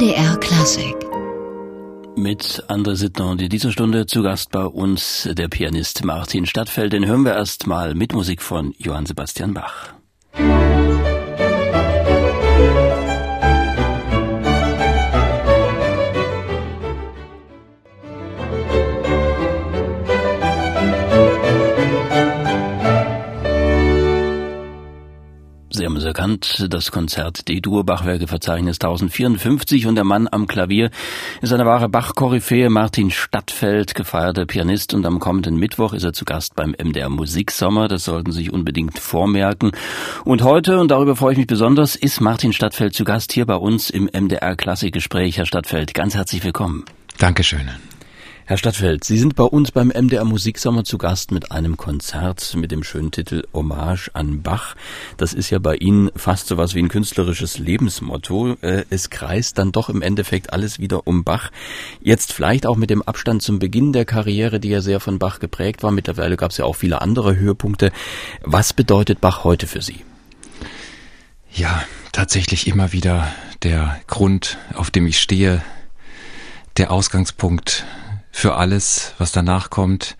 MDR Klassik. Mit André Sittner und in dieser Stunde zu Gast bei uns der Pianist Martin Stadtfeld. Den hören wir erst mal mit Musik von Johann Sebastian Bach. Sie haben es erkannt, das Konzert D-Dur Bachwerke Verzeichnis 1054 und der Mann am Klavier ist eine wahre Bach-Koryphäe, Martin Stadtfeld, gefeierter Pianist und am kommenden Mittwoch ist er zu Gast beim MDR Musiksommer, das sollten Sie sich unbedingt vormerken. Und heute, und darüber freue ich mich besonders, ist Martin Stadtfeld zu Gast hier bei uns im MDR Klassikgespräch. Herr Stadtfeld, ganz herzlich willkommen. Dankeschön. Herr Stadtfeld, Sie sind bei uns beim MDR Musiksommer zu Gast mit einem Konzert mit dem schönen Titel Hommage an Bach. Das ist ja bei Ihnen fast so was wie ein künstlerisches Lebensmotto. Äh, es kreist dann doch im Endeffekt alles wieder um Bach. Jetzt vielleicht auch mit dem Abstand zum Beginn der Karriere, die ja sehr von Bach geprägt war. Mittlerweile gab es ja auch viele andere Höhepunkte. Was bedeutet Bach heute für Sie? Ja, tatsächlich immer wieder der Grund, auf dem ich stehe, der Ausgangspunkt für alles, was danach kommt,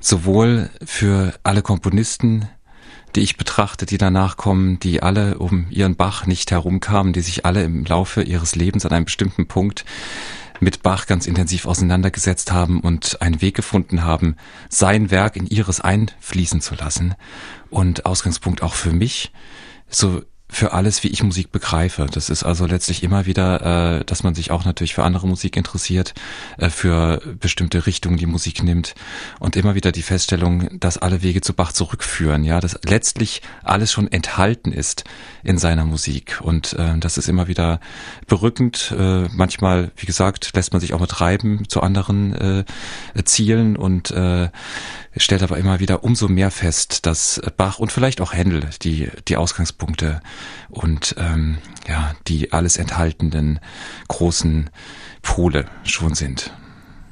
sowohl für alle Komponisten, die ich betrachte, die danach kommen, die alle um ihren Bach nicht herumkamen, die sich alle im Laufe ihres Lebens an einem bestimmten Punkt mit Bach ganz intensiv auseinandergesetzt haben und einen Weg gefunden haben, sein Werk in ihres einfließen zu lassen. Und Ausgangspunkt auch für mich, so für alles, wie ich Musik begreife. Das ist also letztlich immer wieder, äh, dass man sich auch natürlich für andere Musik interessiert, äh, für bestimmte Richtungen die Musik nimmt und immer wieder die Feststellung, dass alle Wege zu Bach zurückführen, ja, dass letztlich alles schon enthalten ist in seiner Musik und äh, das ist immer wieder berückend. Äh, manchmal, wie gesagt, lässt man sich auch mal treiben zu anderen äh, Zielen und äh, stellt aber immer wieder umso mehr fest, dass Bach und vielleicht auch Händel die, die Ausgangspunkte und ähm, ja, die alles enthaltenden großen Pole schon sind.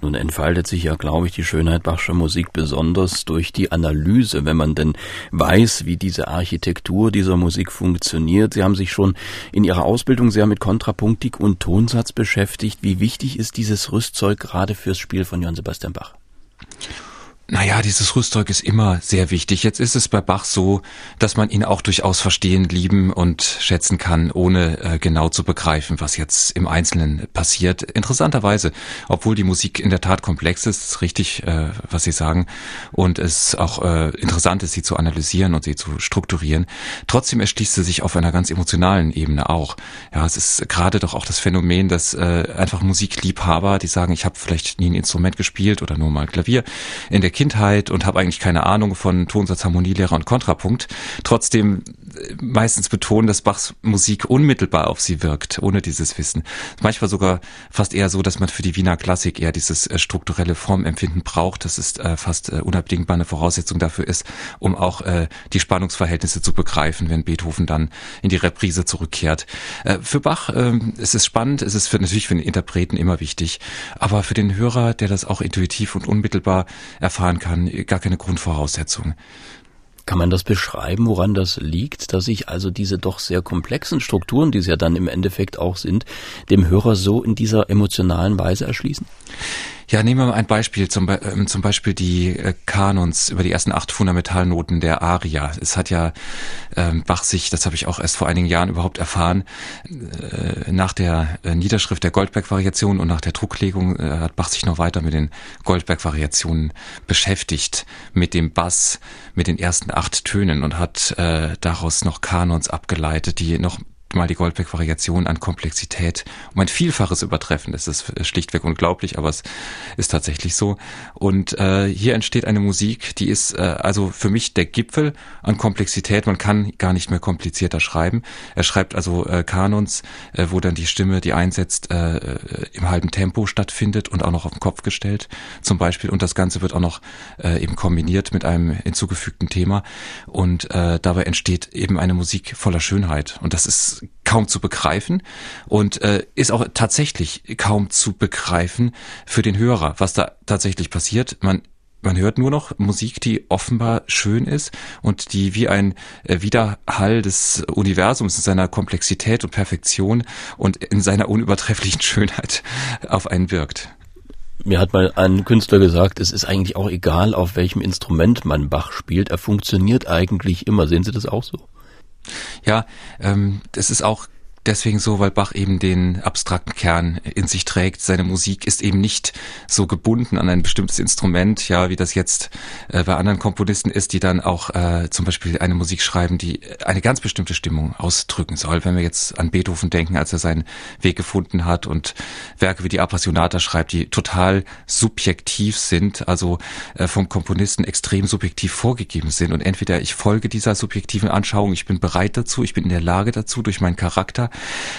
Nun entfaltet sich ja, glaube ich, die Schönheit Bachscher Musik besonders durch die Analyse, wenn man denn weiß, wie diese Architektur dieser Musik funktioniert. Sie haben sich schon in Ihrer Ausbildung sehr mit Kontrapunktik und Tonsatz beschäftigt. Wie wichtig ist dieses Rüstzeug gerade fürs Spiel von Johann Sebastian Bach? Naja, dieses Rüstzeug ist immer sehr wichtig. Jetzt ist es bei Bach so, dass man ihn auch durchaus verstehen, lieben und schätzen kann, ohne äh, genau zu begreifen, was jetzt im Einzelnen passiert. Interessanterweise, obwohl die Musik in der Tat komplex ist, ist richtig, äh, was Sie sagen, und es auch äh, interessant ist, sie zu analysieren und sie zu strukturieren, trotzdem erschließt sie sich auf einer ganz emotionalen Ebene auch. Ja, es ist gerade doch auch das Phänomen, dass äh, einfach Musikliebhaber, die sagen, ich habe vielleicht nie ein Instrument gespielt oder nur mal Klavier in der Kindheit und habe eigentlich keine Ahnung von Tonsatz, Harmonielehre und Kontrapunkt, trotzdem meistens betonen, dass Bachs Musik unmittelbar auf sie wirkt, ohne dieses Wissen. Manchmal sogar fast eher so, dass man für die Wiener Klassik eher dieses äh, strukturelle Formempfinden braucht. Das ist äh, fast äh, unabdingbar eine Voraussetzung dafür ist, um auch äh, die Spannungsverhältnisse zu begreifen, wenn Beethoven dann in die Reprise zurückkehrt. Äh, für Bach äh, es ist spannend, es ist natürlich für den Interpreten immer wichtig, aber für den Hörer, der das auch intuitiv und unmittelbar erfahren fahren kann, gar keine Grundvoraussetzung. Kann man das beschreiben, woran das liegt, dass sich also diese doch sehr komplexen Strukturen, die es ja dann im Endeffekt auch sind, dem Hörer so in dieser emotionalen Weise erschließen? Ja, nehmen wir mal ein Beispiel, zum, äh, zum Beispiel die äh, Kanons über die ersten acht Fundamentalnoten der Aria. Es hat ja ähm, Bach sich, das habe ich auch erst vor einigen Jahren überhaupt erfahren, äh, nach der äh, Niederschrift der Goldberg-Variation und nach der Drucklegung äh, hat Bach sich noch weiter mit den Goldberg-Variationen beschäftigt, mit dem Bass, mit den ersten acht Tönen und hat äh, daraus noch Kanons abgeleitet, die noch mal die Goldberg-Variation an Komplexität um ein Vielfaches übertreffen. Das ist schlichtweg unglaublich, aber es ist tatsächlich so. Und äh, hier entsteht eine Musik, die ist äh, also für mich der Gipfel an Komplexität. Man kann gar nicht mehr komplizierter schreiben. Er schreibt also äh, Kanons, äh, wo dann die Stimme, die einsetzt, äh, im halben Tempo stattfindet und auch noch auf den Kopf gestellt zum Beispiel. Und das Ganze wird auch noch äh, eben kombiniert mit einem hinzugefügten Thema. Und äh, dabei entsteht eben eine Musik voller Schönheit. Und das ist kaum zu begreifen und äh, ist auch tatsächlich kaum zu begreifen für den Hörer, was da tatsächlich passiert. Man man hört nur noch Musik, die offenbar schön ist und die wie ein äh, Widerhall des Universums in seiner Komplexität und Perfektion und in seiner unübertrefflichen Schönheit auf einen wirkt. Mir hat mal ein Künstler gesagt, es ist eigentlich auch egal, auf welchem Instrument man Bach spielt. Er funktioniert eigentlich immer. Sehen Sie das auch so? Ja, ähm, das ist auch deswegen so, weil Bach eben den abstrakten Kern in sich trägt. Seine Musik ist eben nicht so gebunden an ein bestimmtes Instrument, ja, wie das jetzt äh, bei anderen Komponisten ist, die dann auch äh, zum Beispiel eine Musik schreiben, die eine ganz bestimmte Stimmung ausdrücken soll. Wenn wir jetzt an Beethoven denken, als er seinen Weg gefunden hat und Werke wie die Appassionata schreibt, die total subjektiv sind, also äh, vom Komponisten extrem subjektiv vorgegeben sind. Und entweder ich folge dieser subjektiven Anschauung, ich bin bereit dazu, ich bin in der Lage dazu durch meinen Charakter,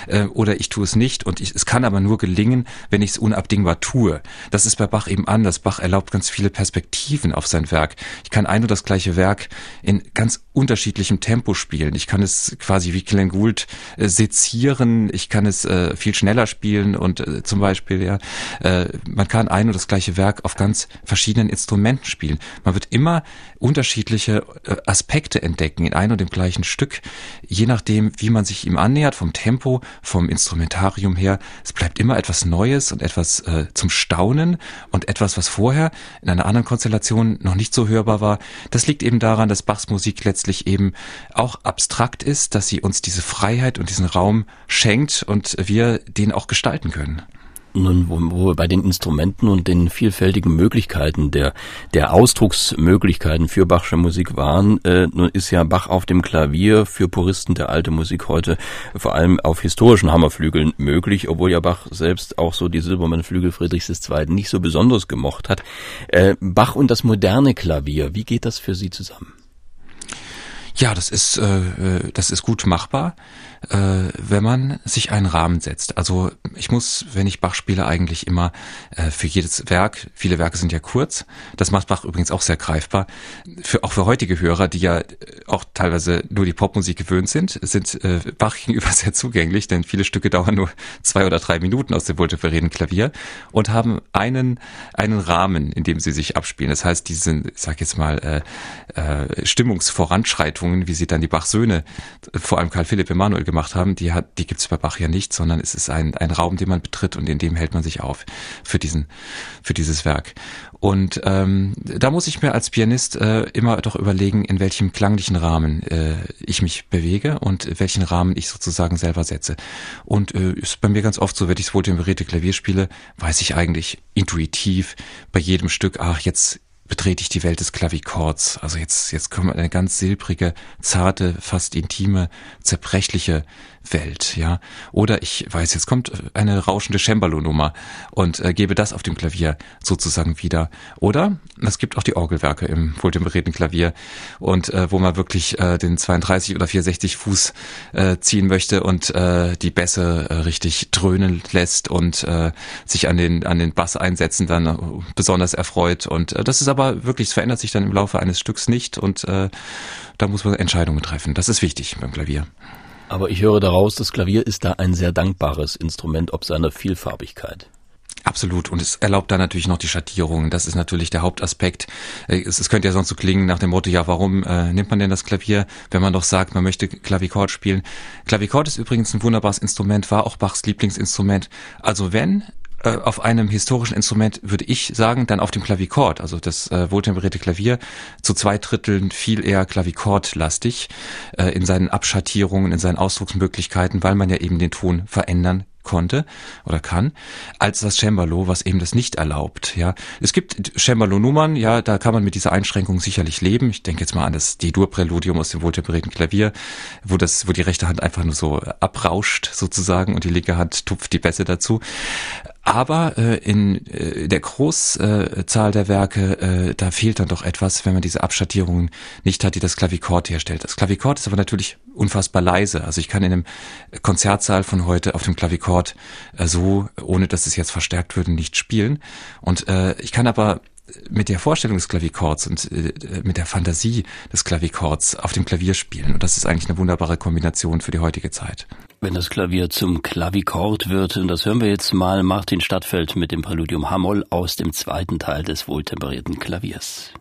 äh, oder ich tue es nicht und ich, es kann aber nur gelingen, wenn ich es unabdingbar tue. Das ist bei Bach eben anders. Bach erlaubt ganz viele Perspektiven auf sein Werk. Ich kann ein und das gleiche Werk in ganz unterschiedlichem Tempo spielen. Ich kann es quasi wie Glenn Gould äh, sezieren. Ich kann es äh, viel schneller spielen und äh, zum Beispiel ja, äh, man kann ein und das gleiche Werk auf ganz verschiedenen Instrumenten spielen. Man wird immer unterschiedliche äh, Aspekte entdecken in ein und dem gleichen Stück, je nachdem, wie man sich ihm annähert vom Tempo Tempo, vom Instrumentarium her. Es bleibt immer etwas Neues und etwas äh, zum Staunen und etwas, was vorher in einer anderen Konstellation noch nicht so hörbar war. Das liegt eben daran, dass Bachs Musik letztlich eben auch abstrakt ist, dass sie uns diese Freiheit und diesen Raum schenkt und wir den auch gestalten können. Nun, wo, wo wir bei den Instrumenten und den vielfältigen Möglichkeiten der, der Ausdrucksmöglichkeiten für Bachsche Musik waren, äh, nun ist ja Bach auf dem Klavier für Puristen der alten Musik heute vor allem auf historischen Hammerflügeln möglich, obwohl ja Bach selbst auch so die Silbermannflügel Friedrichs II. nicht so besonders gemocht hat. Äh, Bach und das moderne Klavier, wie geht das für Sie zusammen? Ja, das ist, äh, äh, das ist gut machbar, äh, wenn man sich einen Rahmen setzt. Also ich muss, wenn ich Bach spiele, eigentlich immer äh, für jedes Werk, viele Werke sind ja kurz, das macht Bach übrigens auch sehr greifbar, für, auch für heutige Hörer, die ja auch teilweise nur die Popmusik gewöhnt sind, sind äh, Bach gegenüber sehr zugänglich, denn viele Stücke dauern nur zwei oder drei Minuten aus dem Volteverreden Klavier und haben einen, einen Rahmen, in dem sie sich abspielen. Das heißt, diese, ich sag jetzt mal, äh, äh, Stimmungsvoranschreitung Bearbeitungen, wie sie dann die Bach-Söhne, vor allem Karl Philipp Emanuel gemacht haben, die hat, die gibt's bei Bach ja nicht, sondern es ist ein, ein Raum, den man betritt und in dem hält man sich auf für diesen, für dieses Werk. Und ähm, da muss ich mir als Pianist äh, immer doch überlegen, in welchem klanglichen Rahmen äh, ich mich bewege und welchen Rahmen ich sozusagen selber setze. Und äh, ist bei mir ganz oft so, wenn ich das wohltemperierte Klavier spiele, weiß ich eigentlich intuitiv bei jedem Stück, ach, jetzt betrete ich die Welt des Klavichords. Also jetzt, jetzt kommt eine ganz silbrige, zarte, fast intime, zerbrechliche Welt, ja. Oder ich weiß, jetzt kommt eine rauschende Cembalo-Nummer und äh, gebe das auf dem Klavier sozusagen wieder. Oder es gibt auch die Orgelwerke im wohltemperierten Klavier und äh, wo man wirklich äh, den 32 oder 460 Fuß äh, ziehen möchte und äh, die Bässe äh, richtig dröhnen lässt und äh, sich an den an den Bass einsetzen dann äh, besonders erfreut und äh, das ist aber wirklich, es verändert sich dann im Laufe eines Stücks nicht und äh, da muss man Entscheidungen treffen. Das ist wichtig beim Klavier. Aber ich höre daraus, das Klavier ist da ein sehr dankbares Instrument, ob seiner Vielfarbigkeit. Absolut. Und es erlaubt da natürlich noch die Schattierungen. Das ist natürlich der Hauptaspekt. Äh, es, es könnte ja sonst so klingen nach dem Motto, ja, warum äh, nimmt man denn das Klavier, wenn man doch sagt, man möchte Klavichord spielen? Klavichord ist übrigens ein wunderbares Instrument, war auch Bachs Lieblingsinstrument. Also wenn äh, auf einem historischen Instrument würde ich sagen, dann auf dem Klavichord, also das äh, wohltemperierte Klavier, zu zwei Dritteln viel eher Klavichord-lastig äh, in seinen Abschattierungen, in seinen Ausdrucksmöglichkeiten, weil man ja eben den Ton verändern konnte oder kann, als das Cembalo, was eben das nicht erlaubt. Ja, es gibt Cembalo-Nummern, ja, da kann man mit dieser Einschränkung sicherlich leben. Ich denke jetzt mal an das D-Dur-Präludium aus dem wohltemperierten Klavier, wo das, wo die rechte Hand einfach nur so abrauscht sozusagen und die linke Hand tupft die Bässe dazu. Aber äh, in äh, der Großzahl äh, der Werke, äh, da fehlt dann doch etwas, wenn man diese Abschattierungen nicht hat, die das Klavichord herstellt. Das Klavichord ist aber natürlich unfassbar leise. Also ich kann in einem Konzertsaal von heute auf dem Klavichord äh, so, ohne dass es jetzt verstärkt würde, nicht spielen. Und äh, ich kann aber mit der Vorstellung des Klavichords und äh, mit der Fantasie des Klavichords auf dem Klavier spielen. Und das ist eigentlich eine wunderbare Kombination für die heutige Zeit. Wenn das Klavier zum Klavikord wird. Und das hören wir jetzt mal Martin Stadtfeld mit dem Präludium Hamoll aus dem zweiten Teil des wohltemperierten Klaviers.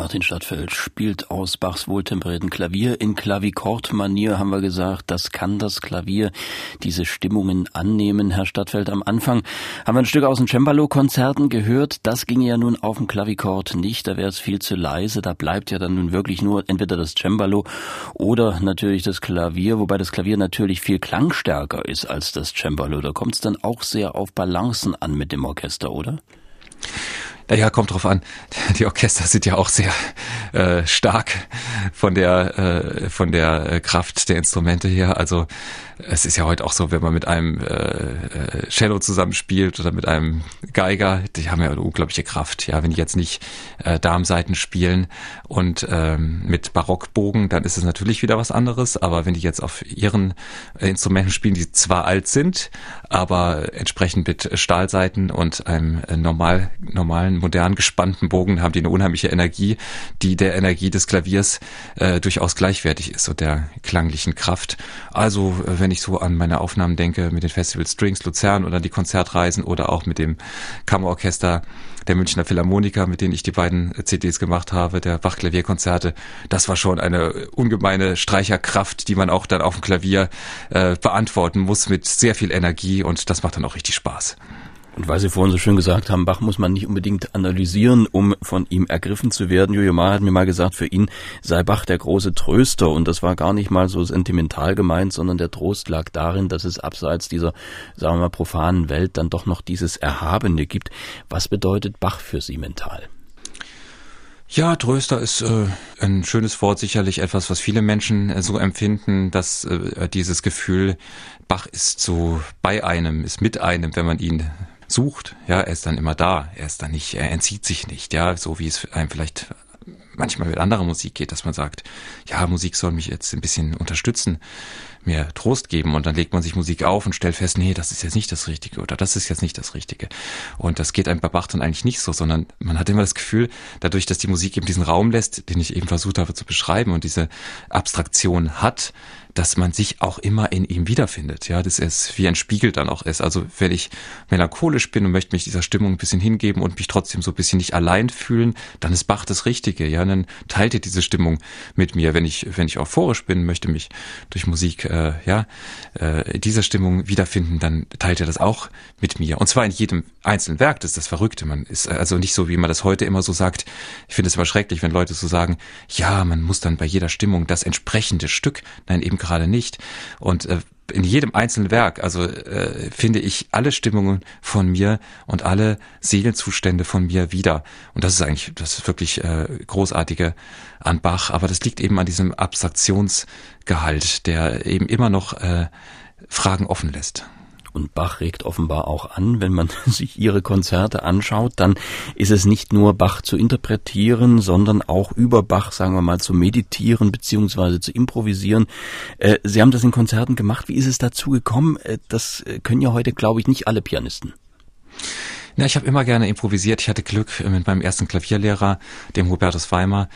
Martin Stadtfeld spielt aus Bachs wohltemperierten Klavier in Klavikord-Manier, haben wir gesagt. Das kann das Klavier, diese Stimmungen annehmen. Herr Stadtfeld, am Anfang haben wir ein Stück aus den Cembalo-Konzerten gehört. Das ginge ja nun auf dem Klavikord nicht. Da wäre es viel zu leise. Da bleibt ja dann nun wirklich nur entweder das Cembalo oder natürlich das Klavier, wobei das Klavier natürlich viel klangstärker ist als das Cembalo. Da kommt es dann auch sehr auf Balancen an mit dem Orchester, oder? Naja, kommt drauf an. Die Orchester sind ja auch sehr äh, stark von der äh, von der äh, Kraft der Instrumente her. Also es ist ja heute auch so, wenn man mit einem äh, äh, Cello zusammenspielt oder mit einem Geiger, die haben ja eine unglaubliche Kraft. Ja, wenn die jetzt nicht äh, Darmseiten spielen und ähm, mit Barockbogen, dann ist es natürlich wieder was anderes. Aber wenn die jetzt auf ihren äh, Instrumenten spielen, die zwar alt sind, aber entsprechend mit Stahlseiten und einem normal normalen modern gespannten Bogen haben die eine unheimliche Energie, die der Energie des Klaviers äh, durchaus gleichwertig ist und der klanglichen Kraft. Also äh, wenn ich so an meine Aufnahmen denke mit den Festival Strings Luzern oder die Konzertreisen oder auch mit dem Kammerorchester der Münchner Philharmoniker, mit denen ich die beiden CDs gemacht habe, der Bach-Klavierkonzerte, das war schon eine ungemeine Streicherkraft, die man auch dann auf dem Klavier äh, beantworten muss mit sehr viel Energie und das macht dann auch richtig Spaß. Und weil Sie vorhin so schön gesagt haben, Bach muss man nicht unbedingt analysieren, um von ihm ergriffen zu werden. Jojo Ma hat mir mal gesagt, für ihn sei Bach der große Tröster. Und das war gar nicht mal so sentimental gemeint, sondern der Trost lag darin, dass es abseits dieser, sagen wir mal, profanen Welt dann doch noch dieses Erhabene gibt. Was bedeutet Bach für Sie mental? Ja, Tröster ist äh, ein schönes Wort, sicherlich etwas, was viele Menschen äh, so empfinden, dass äh, dieses Gefühl, Bach ist so bei einem, ist mit einem, wenn man ihn sucht, ja, er ist dann immer da, er ist dann nicht, er entzieht sich nicht, ja, so wie es einem vielleicht manchmal mit anderer Musik geht, dass man sagt, ja, Musik soll mich jetzt ein bisschen unterstützen, mir Trost geben und dann legt man sich Musik auf und stellt fest, nee, das ist jetzt nicht das Richtige oder das ist jetzt nicht das Richtige. Und das geht einem bei Bach dann eigentlich nicht so, sondern man hat immer das Gefühl, dadurch, dass die Musik eben diesen Raum lässt, den ich eben versucht habe zu beschreiben und diese Abstraktion hat, dass man sich auch immer in ihm wiederfindet, ja, dass es wie ein Spiegel dann auch ist. Also wenn ich melancholisch bin und möchte mich dieser Stimmung ein bisschen hingeben und mich trotzdem so ein bisschen nicht allein fühlen, dann ist Bach das Richtige, ja, dann teilt er diese Stimmung mit mir. Wenn ich, wenn ich euphorisch bin, möchte mich durch Musik, äh, ja, äh, dieser Stimmung wiederfinden, dann teilt er das auch mit mir. Und zwar in jedem einzelnen Werk, das ist das Verrückte. Man ist also nicht so, wie man das heute immer so sagt. Ich finde es immer schrecklich, wenn Leute so sagen, ja, man muss dann bei jeder Stimmung das entsprechende Stück, nein, eben gerade nicht. Und äh, in jedem einzelnen Werk, also äh, finde ich alle Stimmungen von mir und alle Seelenzustände von mir wieder. Und das ist eigentlich das wirklich äh, großartige an Bach. Aber das liegt eben an diesem Abstraktionsgehalt, der eben immer noch äh, Fragen offen lässt. Und Bach regt offenbar auch an, wenn man sich ihre Konzerte anschaut, dann ist es nicht nur Bach zu interpretieren, sondern auch über Bach, sagen wir mal, zu meditieren beziehungsweise zu improvisieren. Äh, Sie haben das in Konzerten gemacht. Wie ist es dazu gekommen? Äh, das äh, können ja heute, glaube ich, nicht alle Pianisten. Na, ich habe immer gerne improvisiert. Ich hatte Glück mit meinem ersten Klavierlehrer, dem Hubertus Weimer,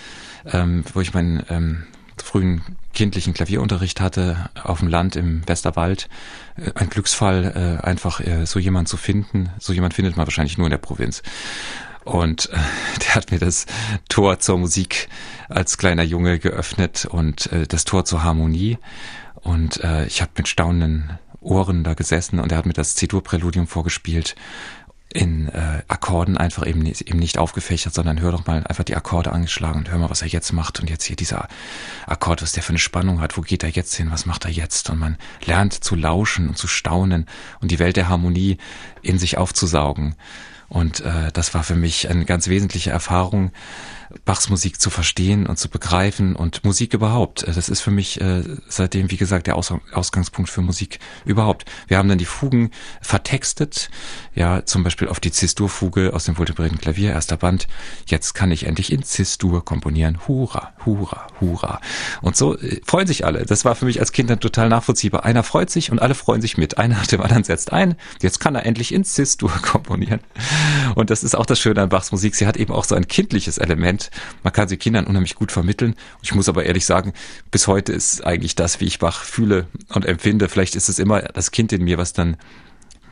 ähm, wo ich meinen ähm, frühen kindlichen Klavierunterricht hatte auf dem Land im Westerwald. Äh, ein Glücksfall, äh, einfach äh, so jemand zu finden. So jemand findet man wahrscheinlich nur in der Provinz. Und der hat mir das Tor zur Musik als kleiner Junge geöffnet und das Tor zur Harmonie. Und ich habe mit staunenden Ohren da gesessen und er hat mir das C-Dur-Präludium vorgespielt in äh, Akkorden einfach eben, eben nicht aufgefächert, sondern hör doch mal einfach die Akkorde angeschlagen und hör mal, was er jetzt macht. Und jetzt hier dieser Akkord, was der für eine Spannung hat, wo geht er jetzt hin, was macht er jetzt? Und man lernt zu lauschen und zu staunen und die Welt der Harmonie in sich aufzusaugen. Und äh, das war für mich eine ganz wesentliche Erfahrung, Bachs Musik zu verstehen und zu begreifen und Musik überhaupt. Äh, das ist für mich äh, seitdem, wie gesagt, der Aus Ausgangspunkt für Musik überhaupt. Wir haben dann die Fugen vertextet, ja, zum Beispiel auf die Cis-Dur-Fuge aus dem Wohltemperierten Klavier, erster Band. Jetzt kann ich endlich in Cis-Dur komponieren. Hurra, hurra, hurra. Und so äh, freuen sich alle. Das war für mich als Kind dann total nachvollziehbar. Einer freut sich und alle freuen sich mit. Einer nach dem anderen setzt ein. Jetzt kann er endlich in Cis-Dur komponieren. Und das ist auch das Schöne an Bachs Musik. Sie hat eben auch so ein kindliches Element man kann sie Kindern unheimlich gut vermitteln. Ich muss aber ehrlich sagen, bis heute ist eigentlich das, wie ich Bach fühle und empfinde. Vielleicht ist es immer das Kind in mir, was dann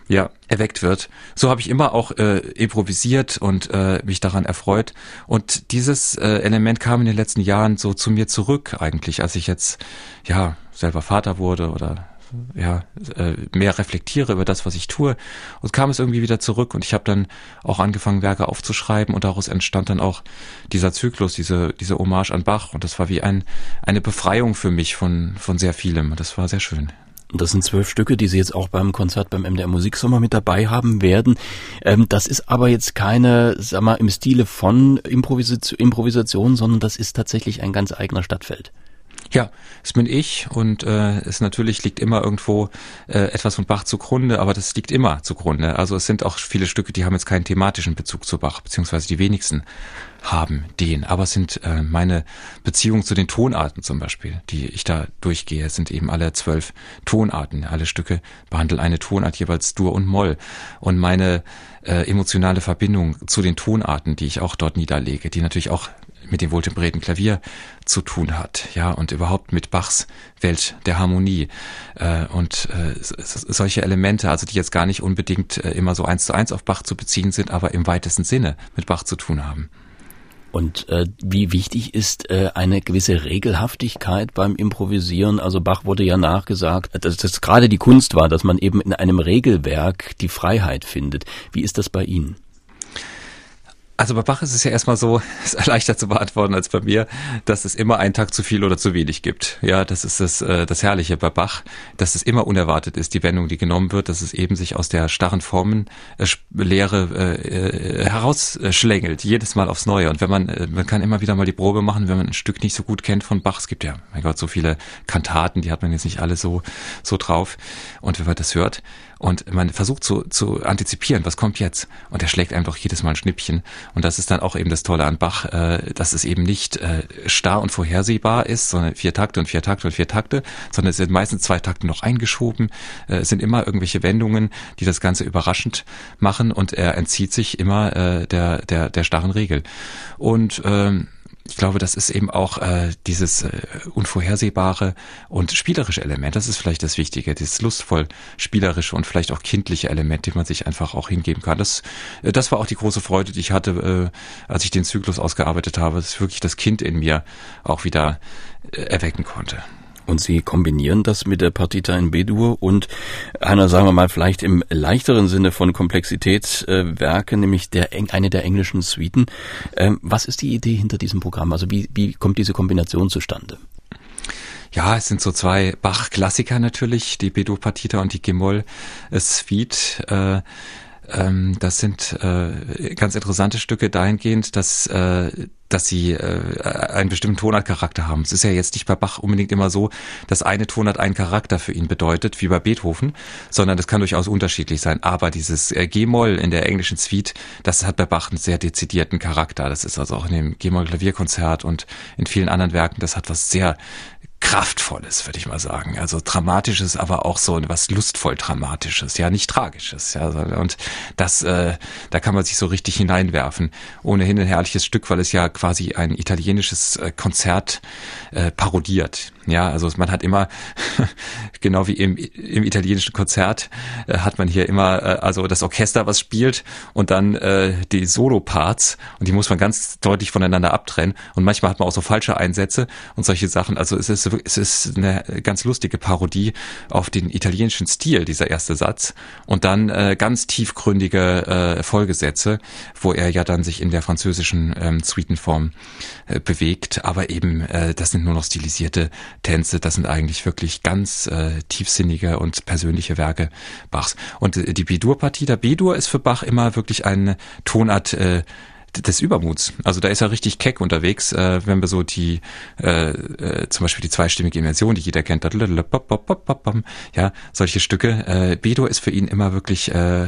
ja, erweckt wird. So habe ich immer auch äh, improvisiert und äh, mich daran erfreut. Und dieses äh, Element kam in den letzten Jahren so zu mir zurück eigentlich, als ich jetzt ja selber Vater wurde oder ja, äh, mehr reflektiere über das, was ich tue. Und kam es irgendwie wieder zurück und ich habe dann auch angefangen, Werke aufzuschreiben und daraus entstand dann auch dieser Zyklus, diese, diese Hommage an Bach. Und das war wie ein, eine Befreiung für mich von, von sehr vielem. Das war sehr schön. Das sind zwölf Stücke, die Sie jetzt auch beim Konzert beim MDR Musiksommer mit dabei haben werden. Ähm, das ist aber jetzt keine, sag mal, im Stile von Improvisation, Improvisation, sondern das ist tatsächlich ein ganz eigener Stadtfeld. Ja, es bin ich und äh, es natürlich liegt immer irgendwo äh, etwas von Bach zugrunde, aber das liegt immer zugrunde. Also es sind auch viele Stücke, die haben jetzt keinen thematischen Bezug zu Bach, beziehungsweise die wenigsten haben den. Aber es sind äh, meine Beziehungen zu den Tonarten zum Beispiel, die ich da durchgehe, sind eben alle zwölf Tonarten. Alle Stücke behandeln eine Tonart jeweils Dur und Moll. Und meine äh, emotionale Verbindung zu den Tonarten, die ich auch dort niederlege, die natürlich auch mit dem wohltemperierten Klavier zu tun hat, ja, und überhaupt mit Bachs Welt der Harmonie äh, und äh, solche Elemente, also die jetzt gar nicht unbedingt äh, immer so eins zu eins auf Bach zu beziehen sind, aber im weitesten Sinne mit Bach zu tun haben. Und äh, wie wichtig ist äh, eine gewisse Regelhaftigkeit beim Improvisieren? Also Bach wurde ja nachgesagt, dass das gerade die Kunst war, dass man eben in einem Regelwerk die Freiheit findet. Wie ist das bei Ihnen? Also bei Bach ist es ja erstmal so, ist leichter zu beantworten als bei mir, dass es immer einen Tag zu viel oder zu wenig gibt. Ja, das ist das, äh, das Herrliche bei Bach, dass es immer unerwartet ist, die Wendung, die genommen wird, dass es eben sich aus der starren Formenlehre äh, äh, herausschlängelt, jedes Mal aufs Neue. Und wenn man, man kann immer wieder mal die Probe machen, wenn man ein Stück nicht so gut kennt von Bach. Es gibt ja, mein Gott, so viele Kantaten, die hat man jetzt nicht alle so, so drauf. Und wenn man das hört, und man versucht zu, zu antizipieren, was kommt jetzt? Und er schlägt einfach jedes Mal ein Schnippchen. Und das ist dann auch eben das Tolle an Bach, äh, dass es eben nicht äh, starr und vorhersehbar ist, sondern vier Takte und vier Takte und vier Takte, sondern es sind meistens zwei Takte noch eingeschoben, äh, es sind immer irgendwelche Wendungen, die das Ganze überraschend machen. Und er entzieht sich immer äh, der, der, der starren Regel. Und ähm, ich glaube, das ist eben auch äh, dieses äh, unvorhersehbare und spielerische Element. Das ist vielleicht das Wichtige, dieses lustvoll spielerische und vielleicht auch kindliche Element, dem man sich einfach auch hingeben kann. Das, äh, das war auch die große Freude, die ich hatte, äh, als ich den Zyklus ausgearbeitet habe, dass wirklich das Kind in mir auch wieder äh, erwecken konnte. Und Sie kombinieren das mit der Partita in B-Dur und einer, sagen wir mal, vielleicht im leichteren Sinne von Komplexität äh, nämlich der, eine der englischen Suiten. Ähm, was ist die Idee hinter diesem Programm? Also wie, wie kommt diese Kombination zustande? Ja, es sind so zwei Bach-Klassiker natürlich, die B-Dur-Partita und die G-Moll-Suite. Äh, ähm, das sind äh, ganz interessante Stücke dahingehend, dass äh, dass sie äh, einen bestimmten Tonartcharakter haben. Es ist ja jetzt nicht bei Bach unbedingt immer so, dass eine Tonart einen Charakter für ihn bedeutet, wie bei Beethoven, sondern das kann durchaus unterschiedlich sein. Aber dieses äh, G-Moll in der englischen Suite, das hat bei Bach einen sehr dezidierten Charakter. Das ist also auch in dem G-Moll-Klavierkonzert und in vielen anderen Werken, das hat was sehr kraftvolles, würde ich mal sagen. Also dramatisches, aber auch so was lustvoll dramatisches, ja, nicht tragisches, ja. Und das, äh, da kann man sich so richtig hineinwerfen. Ohnehin ein herrliches Stück, weil es ja quasi ein italienisches äh, Konzert äh, parodiert. Ja, also man hat immer, genau wie im, im italienischen Konzert, äh, hat man hier immer äh, also das Orchester, was spielt und dann äh, die Solo-Parts und die muss man ganz deutlich voneinander abtrennen und manchmal hat man auch so falsche Einsätze und solche Sachen. Also es ist, es ist eine ganz lustige Parodie auf den italienischen Stil, dieser erste Satz und dann äh, ganz tiefgründige äh, Folgesätze, wo er ja dann sich in der französischen ähm, Suitenform äh, bewegt, aber eben äh, das sind nur noch stilisierte Tänze, das sind eigentlich wirklich ganz äh, tiefsinnige und persönliche Werke Bachs. Und äh, die B-Dur-Partie, der B-Dur ist für Bach immer wirklich eine Tonart, äh, des Übermuts. Also da ist er richtig keck unterwegs, äh, wenn wir so die äh, äh, zum Beispiel die zweistimmige Inversion, die jeder kennt, ja, solche Stücke. Äh, Bedo ist für ihn immer wirklich äh,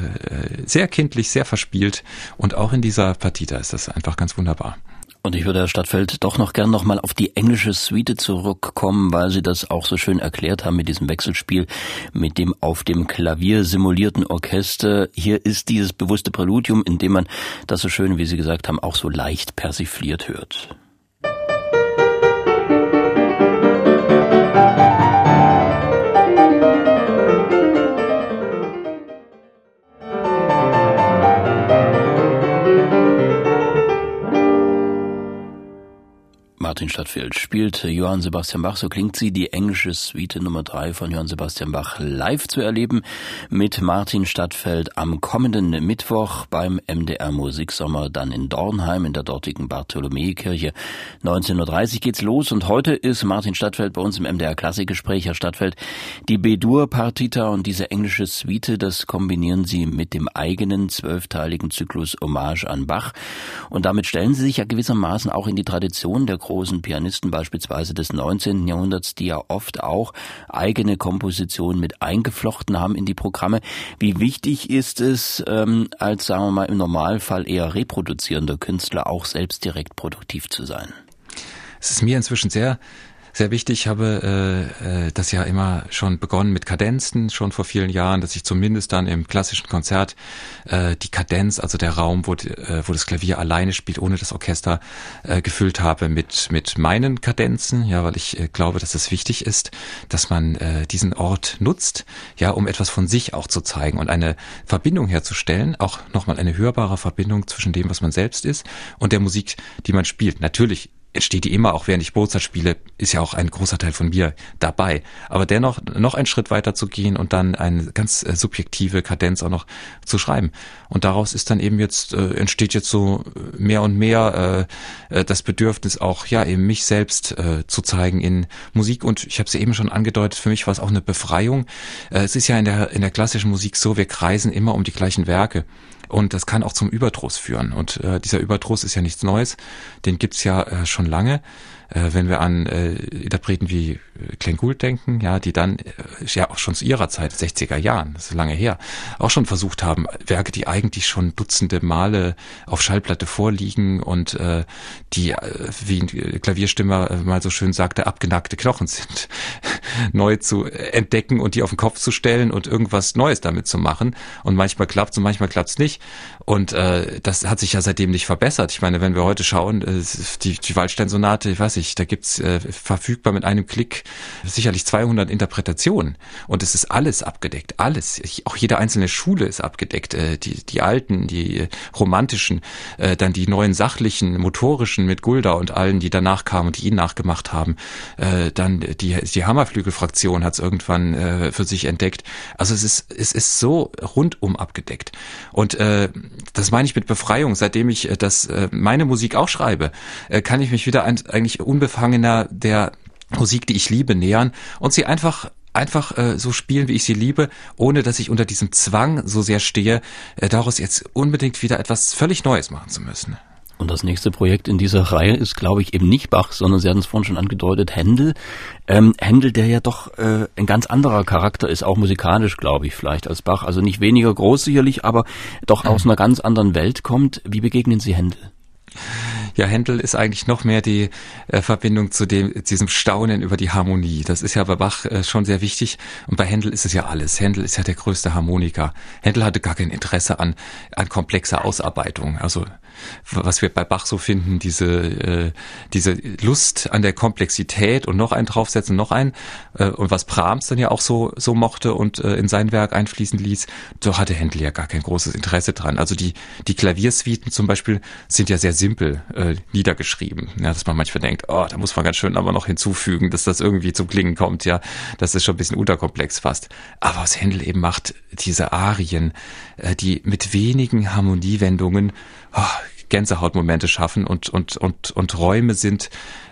sehr kindlich, sehr verspielt und auch in dieser Partie da ist das einfach ganz wunderbar. Und ich würde, Herr Stadtfeld, doch noch gern nochmal auf die englische Suite zurückkommen, weil Sie das auch so schön erklärt haben mit diesem Wechselspiel, mit dem auf dem Klavier simulierten Orchester. Hier ist dieses bewusste Präludium, in dem man das so schön, wie Sie gesagt haben, auch so leicht persifliert hört. Martin Stadtfeld spielt Johann Sebastian Bach, so klingt sie, die englische Suite Nummer drei von Johann Sebastian Bach live zu erleben mit Martin Stadtfeld am kommenden Mittwoch beim MDR Musiksommer, dann in Dornheim in der dortigen Bartholomäikirche. 19.30 Uhr geht's los und heute ist Martin Stadtfeld bei uns im MDR Klassikgespräch. Herr Stadtfeld, die B-Dur-Partita und diese englische Suite, das kombinieren Sie mit dem eigenen zwölfteiligen Zyklus Hommage an Bach und damit stellen Sie sich ja gewissermaßen auch in die Tradition der großen großen Pianisten beispielsweise des 19. Jahrhunderts, die ja oft auch eigene Kompositionen mit eingeflochten haben in die Programme. Wie wichtig ist es, ähm, als sagen wir mal im Normalfall eher reproduzierender Künstler auch selbst direkt produktiv zu sein? Es ist mir inzwischen sehr sehr wichtig. Ich habe äh, äh, das ja immer schon begonnen mit Kadenzen, schon vor vielen Jahren, dass ich zumindest dann im klassischen Konzert äh, die Kadenz, also der Raum, wo, äh, wo das Klavier alleine spielt, ohne das Orchester, äh, gefüllt habe mit, mit meinen Kadenzen, ja, weil ich äh, glaube, dass es wichtig ist, dass man äh, diesen Ort nutzt, ja, um etwas von sich auch zu zeigen und eine Verbindung herzustellen, auch nochmal eine hörbare Verbindung zwischen dem, was man selbst ist und der Musik, die man spielt. Natürlich entsteht die immer, auch während ich Mozart spiele, ist ja auch ein großer Teil von mir dabei. Aber dennoch noch einen Schritt weiter zu gehen und dann eine ganz äh, subjektive Kadenz auch noch zu schreiben. Und daraus ist dann eben jetzt, äh, entsteht jetzt so mehr und mehr äh, äh, das Bedürfnis auch, ja, eben mich selbst äh, zu zeigen in Musik. Und ich habe es ja eben schon angedeutet, für mich war es auch eine Befreiung. Äh, es ist ja in der, in der klassischen Musik so, wir kreisen immer um die gleichen Werke. Und das kann auch zum Überdruss führen. Und äh, dieser Überdruss ist ja nichts Neues. Den gibt's ja äh, schon lange. Äh, wenn wir an äh, Interpreten wie Gould denken, ja, die dann äh, ja auch schon zu ihrer Zeit, 60er Jahren, das ist lange her, auch schon versucht haben, Werke, die eigentlich schon dutzende Male auf Schallplatte vorliegen und äh, die, äh, wie ein Klavierstimmer äh, mal so schön sagte, abgenagte Knochen sind, neu zu entdecken und die auf den Kopf zu stellen und irgendwas Neues damit zu machen. Und manchmal klappt's und manchmal klappt's nicht. Und äh, das hat sich ja seitdem nicht verbessert. Ich meine, wenn wir heute schauen, äh, die, die Waldstein-Sonate, ich weiß nicht, da gibt's äh, verfügbar mit einem Klick sicherlich 200 Interpretationen. Und es ist alles abgedeckt, alles. Ich, auch jede einzelne Schule ist abgedeckt. Äh, die, die alten, die romantischen, äh, dann die neuen sachlichen, motorischen mit Gulda und allen, die danach kamen und die ihn nachgemacht haben. Äh, dann die, die Hammerflügelfraktion hat es irgendwann äh, für sich entdeckt. Also es ist, es ist so rundum abgedeckt. Und äh, das meine ich mit Befreiung. Seitdem ich äh, das äh, meine Musik auch schreibe, äh, kann ich mich wieder ein, eigentlich unbefangener der Musik, die ich liebe, nähern und sie einfach einfach äh, so spielen, wie ich sie liebe, ohne dass ich unter diesem Zwang so sehr stehe, äh, daraus jetzt unbedingt wieder etwas völlig Neues machen zu müssen. Und das nächste Projekt in dieser Reihe ist, glaube ich, eben nicht Bach, sondern Sie hatten es vorhin schon angedeutet, Händel. Ähm, Händel, der ja doch äh, ein ganz anderer Charakter ist, auch musikalisch, glaube ich, vielleicht als Bach. Also nicht weniger groß sicherlich, aber doch aus einer ganz anderen Welt kommt. Wie begegnen Sie Händel? Ja, Händel ist eigentlich noch mehr die äh, Verbindung zu dem, diesem Staunen über die Harmonie. Das ist ja bei Bach äh, schon sehr wichtig. Und bei Händel ist es ja alles. Händel ist ja der größte Harmoniker. Händel hatte gar kein Interesse an, an komplexer Ausarbeitung. Also was wir bei Bach so finden, diese, äh, diese Lust an der Komplexität und noch einen draufsetzen, noch einen. Äh, und was Brahms dann ja auch so, so mochte und äh, in sein Werk einfließen ließ, so hatte Händel ja gar kein großes Interesse dran. Also die, die Klaviersuiten zum Beispiel sind ja sehr simpel äh, niedergeschrieben. Ja, dass man manchmal denkt, oh, da muss man ganz schön aber noch hinzufügen, dass das irgendwie zum Klingen kommt, ja. Das ist schon ein bisschen unterkomplex fast. Aber was Händel eben macht, diese Arien, äh, die mit wenigen Harmoniewendungen oh, Gänsehautmomente schaffen und, und, und, und Räume sind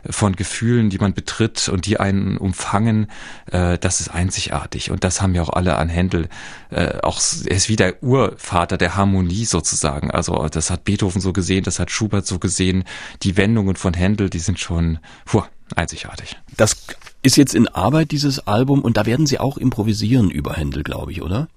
von Gefühlen, die man betritt und die einen umfangen, äh, das ist einzigartig. Und das haben ja auch alle an Händel. Äh, auch er ist wie der Urvater der Harmonie sozusagen. Also das hat Beethoven so gesehen, das hat Schubert so gesehen. Die Wendungen von Händel, die sind schon puh, einzigartig. Das ist jetzt in Arbeit dieses Album und da werden Sie auch improvisieren über Händel, glaube ich, oder?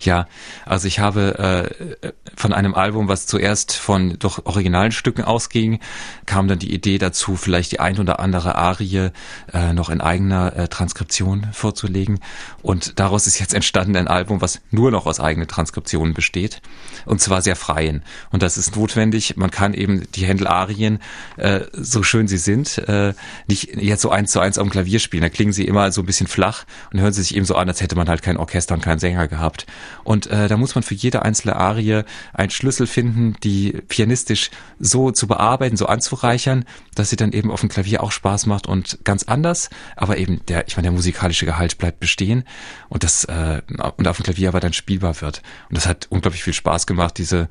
Ja, also ich habe äh, von einem Album, was zuerst von doch originalen Stücken ausging, kam dann die Idee dazu, vielleicht die ein oder andere Arie äh, noch in eigener äh, Transkription vorzulegen. Und daraus ist jetzt entstanden ein Album, was nur noch aus eigenen Transkriptionen besteht. Und zwar sehr freien. Und das ist notwendig. Man kann eben die Händel-Arien, äh, so schön sie sind, äh, nicht jetzt so eins zu eins dem Klavier spielen. Da klingen sie immer so ein bisschen flach und hören sie sich eben so an, als hätte man halt kein Orchester und keinen Sänger gehabt. Und äh, da muss man für jede einzelne Arie einen Schlüssel finden, die pianistisch so zu bearbeiten, so anzureichern, dass sie dann eben auf dem Klavier auch Spaß macht und ganz anders. Aber eben der, ich meine, der musikalische Gehalt bleibt bestehen und das äh, und auf dem Klavier aber dann spielbar wird. Und das hat unglaublich viel Spaß gemacht, diese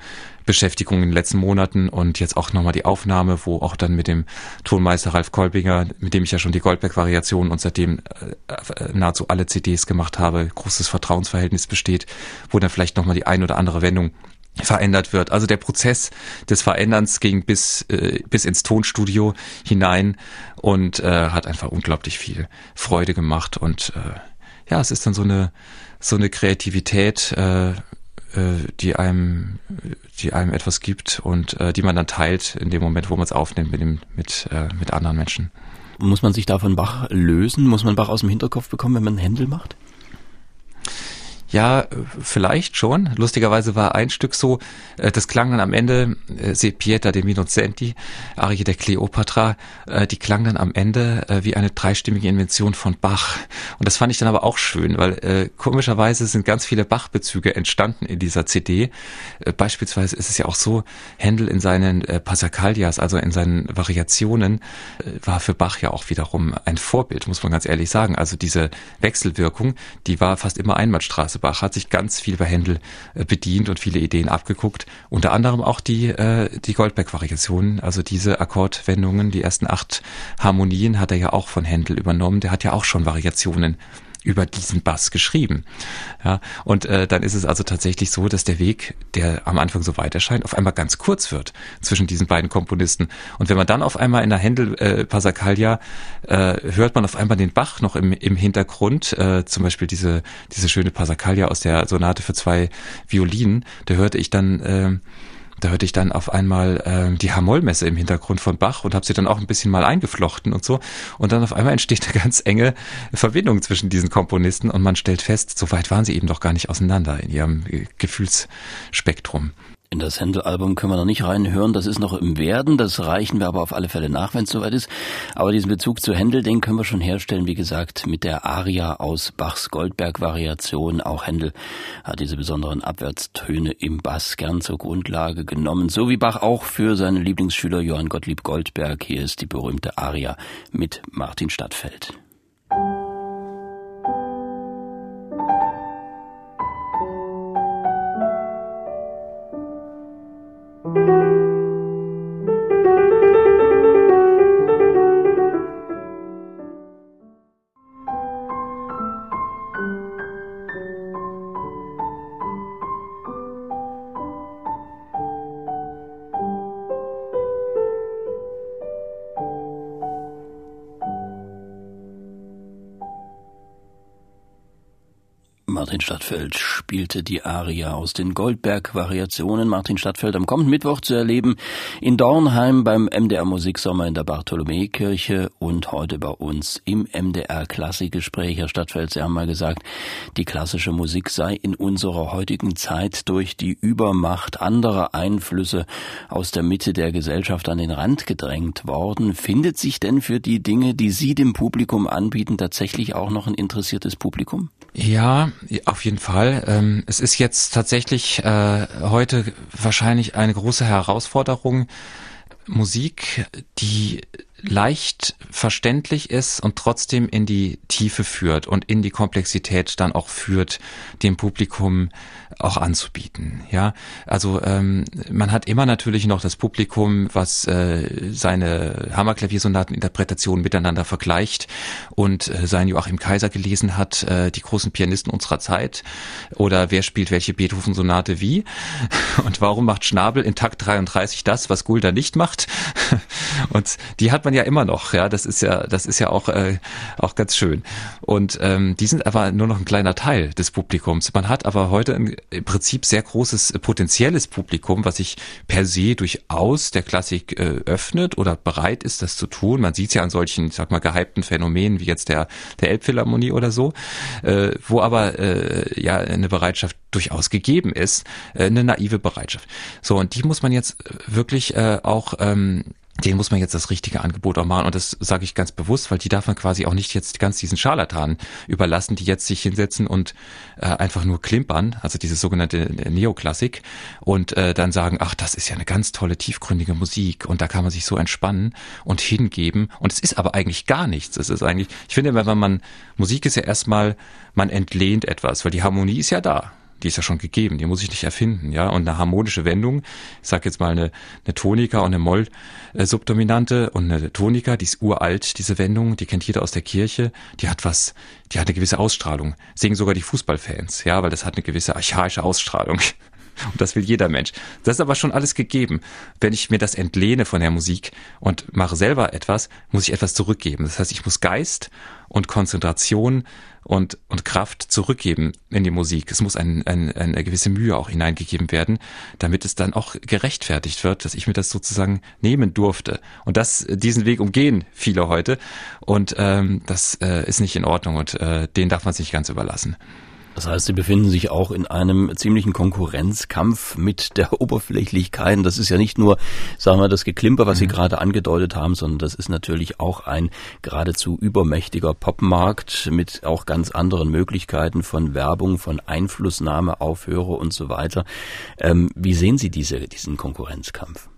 Beschäftigung in den letzten Monaten und jetzt auch nochmal die Aufnahme, wo auch dann mit dem Tonmeister Ralf Kolbinger, mit dem ich ja schon die Goldberg-Variation und seitdem äh, nahezu alle CDs gemacht habe, großes Vertrauensverhältnis besteht, wo dann vielleicht nochmal die ein oder andere Wendung verändert wird. Also der Prozess des Veränderns ging bis, äh, bis ins Tonstudio hinein und äh, hat einfach unglaublich viel Freude gemacht und äh, ja, es ist dann so eine so eine Kreativität, äh, äh, die einem, die einem etwas gibt und äh, die man dann teilt in dem Moment, wo man es aufnimmt mit, dem, mit, äh, mit anderen Menschen. Muss man sich davon Bach lösen? Muss man Bach aus dem Hinterkopf bekommen, wenn man Händel macht? Ja, vielleicht schon. Lustigerweise war ein Stück so, äh, das klang dann am Ende, äh, Se Pieta de Minocenti, Arie der Cleopatra, äh, die klang dann am Ende wie eine dreistimmige Invention von Bach. Und das fand ich dann aber auch schön, weil komischerweise sind ganz viele Bach-Bezüge entstanden in dieser CD. Beispielsweise ist es ja auch so, Händel in seinen Passacalias, also in seinen Variationen, war für Bach ja auch wiederum ein Vorbild, muss man ganz ehrlich sagen. Also diese Wechselwirkung, die war fast immer Einbahnstraße. Bach hat sich ganz viel bei Händel äh, bedient und viele Ideen abgeguckt. Unter anderem auch die, äh, die Goldberg-Variationen, also diese Akkordwendungen, die ersten acht Harmonien hat er ja auch von Händel übernommen. Der hat ja auch schon Variationen über diesen Bass geschrieben. Ja, und äh, dann ist es also tatsächlich so, dass der Weg, der am Anfang so weit erscheint, auf einmal ganz kurz wird zwischen diesen beiden Komponisten. Und wenn man dann auf einmal in der Händel äh, Passacaglia äh, hört man auf einmal den Bach noch im, im Hintergrund, äh, zum Beispiel diese diese schöne Passacaglia aus der Sonate für zwei Violinen, da hörte ich dann äh, da hörte ich dann auf einmal äh, die Hamollmesse im Hintergrund von Bach und habe sie dann auch ein bisschen mal eingeflochten und so. Und dann auf einmal entsteht eine ganz enge Verbindung zwischen diesen Komponisten und man stellt fest, so weit waren sie eben doch gar nicht auseinander in ihrem Gefühlsspektrum. In das Händel-Album können wir noch nicht reinhören, das ist noch im Werden, das reichen wir aber auf alle Fälle nach, wenn es soweit ist. Aber diesen Bezug zu Händel, den können wir schon herstellen, wie gesagt, mit der Aria aus Bachs Goldberg-Variation. Auch Händel hat diese besonderen Abwärtstöne im Bass gern zur Grundlage genommen, so wie Bach auch für seinen Lieblingsschüler Johann Gottlieb Goldberg. Hier ist die berühmte Aria mit Martin Stadtfeld. Martin Stadtfeld spielte die Aria aus den Goldberg-Variationen. Martin Stadtfeld am kommenden Mittwoch zu erleben in Dornheim beim MDR Musiksommer in der Bartholomäkirche und heute bei uns im MDR Klassikgespräch. Herr Stadtfeld, Sie haben mal gesagt, die klassische Musik sei in unserer heutigen Zeit durch die Übermacht anderer Einflüsse aus der Mitte der Gesellschaft an den Rand gedrängt worden. Findet sich denn für die Dinge, die Sie dem Publikum anbieten, tatsächlich auch noch ein interessiertes Publikum? Ja, auf jeden Fall. Ähm, es ist jetzt tatsächlich äh, heute wahrscheinlich eine große Herausforderung, Musik, die leicht verständlich ist und trotzdem in die Tiefe führt und in die Komplexität dann auch führt, dem Publikum auch anzubieten. Ja, also ähm, man hat immer natürlich noch das Publikum, was äh, seine Hammerklaviersonateninterpretationen miteinander vergleicht und äh, sein Joachim Kaiser gelesen hat, äh, die großen Pianisten unserer Zeit oder wer spielt welche Beethoven-Sonate wie und warum macht Schnabel in Takt 33 das, was Gulda nicht macht und die hat man ja immer noch. Ja, das ist ja das ist ja auch äh, auch ganz schön und ähm, die sind aber nur noch ein kleiner Teil des Publikums. Man hat aber heute ein im Prinzip sehr großes äh, potenzielles Publikum, was sich per se durchaus der Klassik äh, öffnet oder bereit ist, das zu tun. Man sieht ja an solchen, ich sag mal, gehypten Phänomenen wie jetzt der, der Elbphilharmonie oder so, äh, wo aber äh, ja eine Bereitschaft durchaus gegeben ist, äh, eine naive Bereitschaft. So, und die muss man jetzt wirklich äh, auch ähm, den muss man jetzt das richtige Angebot auch machen. Und das sage ich ganz bewusst, weil die darf man quasi auch nicht jetzt ganz diesen Scharlatanen überlassen, die jetzt sich hinsetzen und äh, einfach nur klimpern, also diese sogenannte Neoklassik, und äh, dann sagen, ach, das ist ja eine ganz tolle, tiefgründige Musik und da kann man sich so entspannen und hingeben. Und es ist aber eigentlich gar nichts. Es ist eigentlich, ich finde, wenn man, Musik ist ja erstmal, man entlehnt etwas, weil die Harmonie ist ja da die ist ja schon gegeben, die muss ich nicht erfinden, ja. Und eine harmonische Wendung, ich sag jetzt mal eine, eine Tonika und eine Moll-Subdominante und eine Tonika, die ist uralt, diese Wendung, die kennt jeder aus der Kirche, die hat was, die hat eine gewisse Ausstrahlung. Singen sogar die Fußballfans, ja, weil das hat eine gewisse archaische Ausstrahlung. Und das will jeder Mensch. Das ist aber schon alles gegeben. Wenn ich mir das entlehne von der Musik und mache selber etwas, muss ich etwas zurückgeben. Das heißt, ich muss Geist und Konzentration und, und Kraft zurückgeben in die Musik. Es muss ein, ein, eine gewisse Mühe auch hineingegeben werden, damit es dann auch gerechtfertigt wird, dass ich mir das sozusagen nehmen durfte. Und das, diesen Weg umgehen viele heute. Und ähm, das äh, ist nicht in Ordnung und äh, den darf man sich ganz überlassen. Das heißt, Sie befinden sich auch in einem ziemlichen Konkurrenzkampf mit der Oberflächlichkeit. Das ist ja nicht nur, sagen wir, das Geklimper, was Sie mhm. gerade angedeutet haben, sondern das ist natürlich auch ein geradezu übermächtiger Popmarkt mit auch ganz anderen Möglichkeiten von Werbung, von Einflussnahme auf Hörer und so weiter. Ähm, wie sehen Sie diese, diesen Konkurrenzkampf?